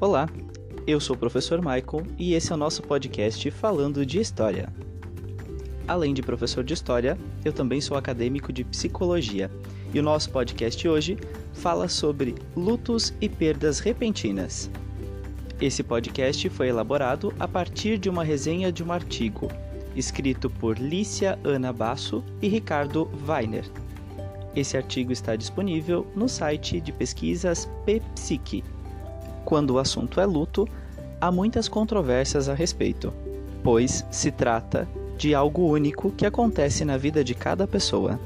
Olá, eu sou o professor Michael e esse é o nosso podcast falando de história. Além de professor de história, eu também sou acadêmico de psicologia e o nosso podcast hoje fala sobre lutos e perdas repentinas. Esse podcast foi elaborado a partir de uma resenha de um artigo escrito por Lícia Ana Basso e Ricardo Weiner. Esse artigo está disponível no site de pesquisas PPSIC quando o assunto é luto, há muitas controvérsias a respeito, pois se trata de algo único que acontece na vida de cada pessoa.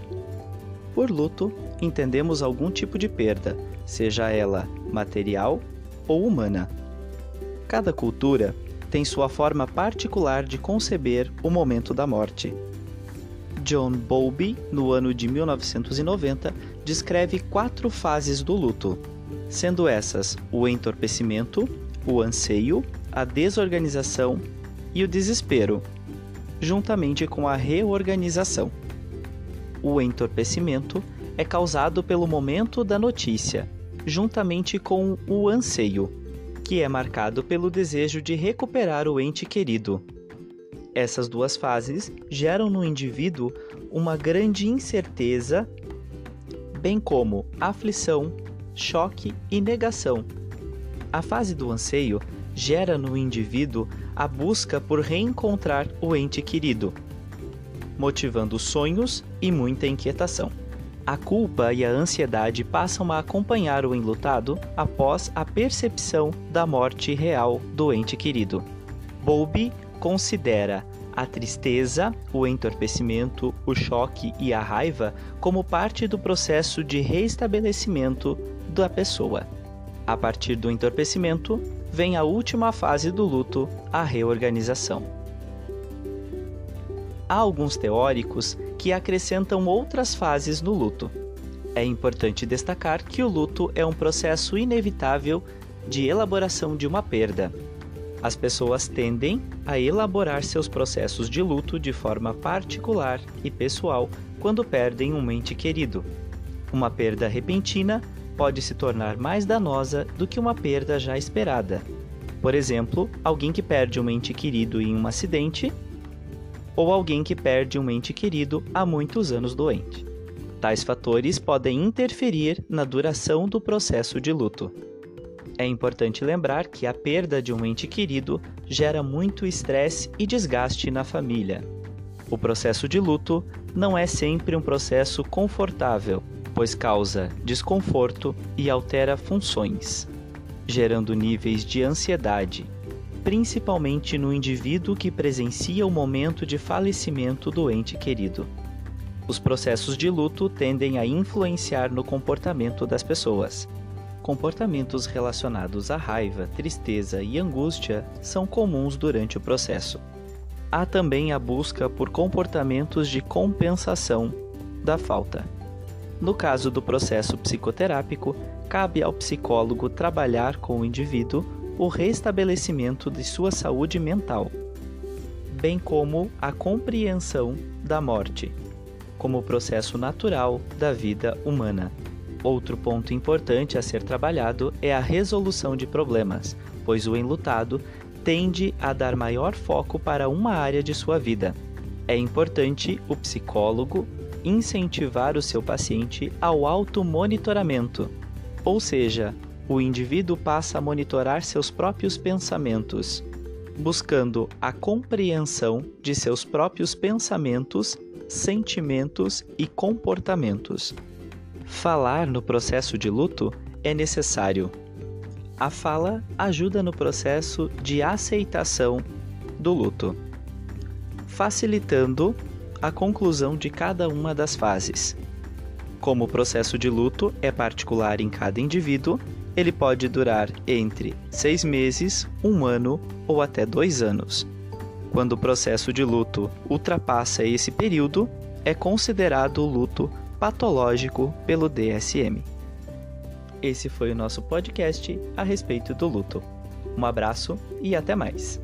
Por luto, entendemos algum tipo de perda, seja ela material ou humana. Cada cultura tem sua forma particular de conceber o momento da morte. John Bowlby, no ano de 1990, descreve quatro fases do luto sendo essas o entorpecimento, o anseio, a desorganização e o desespero, juntamente com a reorganização. O entorpecimento é causado pelo momento da notícia, juntamente com o anseio, que é marcado pelo desejo de recuperar o ente querido. Essas duas fases geram no indivíduo uma grande incerteza, bem como aflição, choque e negação. A fase do anseio gera no indivíduo a busca por reencontrar o ente querido, motivando sonhos e muita inquietação. A culpa e a ansiedade passam a acompanhar o enlutado após a percepção da morte real do ente querido. Bowlby considera a tristeza, o entorpecimento, o choque e a raiva como parte do processo de reestabelecimento da pessoa. A partir do entorpecimento, vem a última fase do luto, a reorganização. Há alguns teóricos que acrescentam outras fases no luto. É importante destacar que o luto é um processo inevitável de elaboração de uma perda. As pessoas tendem a elaborar seus processos de luto de forma particular e pessoal quando perdem um ente querido. Uma perda repentina pode se tornar mais danosa do que uma perda já esperada. Por exemplo, alguém que perde um ente querido em um acidente ou alguém que perde um ente querido há muitos anos doente. Tais fatores podem interferir na duração do processo de luto. É importante lembrar que a perda de um ente querido gera muito estresse e desgaste na família. O processo de luto não é sempre um processo confortável pois causa desconforto e altera funções, gerando níveis de ansiedade, principalmente no indivíduo que presencia o momento de falecimento do ente querido. Os processos de luto tendem a influenciar no comportamento das pessoas. Comportamentos relacionados à raiva, tristeza e angústia são comuns durante o processo. Há também a busca por comportamentos de compensação da falta. No caso do processo psicoterápico, cabe ao psicólogo trabalhar com o indivíduo o restabelecimento de sua saúde mental, bem como a compreensão da morte, como processo natural da vida humana. Outro ponto importante a ser trabalhado é a resolução de problemas, pois o enlutado tende a dar maior foco para uma área de sua vida. É importante o psicólogo incentivar o seu paciente ao automonitoramento, ou seja, o indivíduo passa a monitorar seus próprios pensamentos, buscando a compreensão de seus próprios pensamentos, sentimentos e comportamentos. Falar no processo de luto é necessário. A fala ajuda no processo de aceitação do luto, facilitando a conclusão de cada uma das fases. Como o processo de luto é particular em cada indivíduo, ele pode durar entre seis meses, um ano ou até dois anos. Quando o processo de luto ultrapassa esse período, é considerado luto patológico pelo DSM. Esse foi o nosso podcast a respeito do luto. Um abraço e até mais!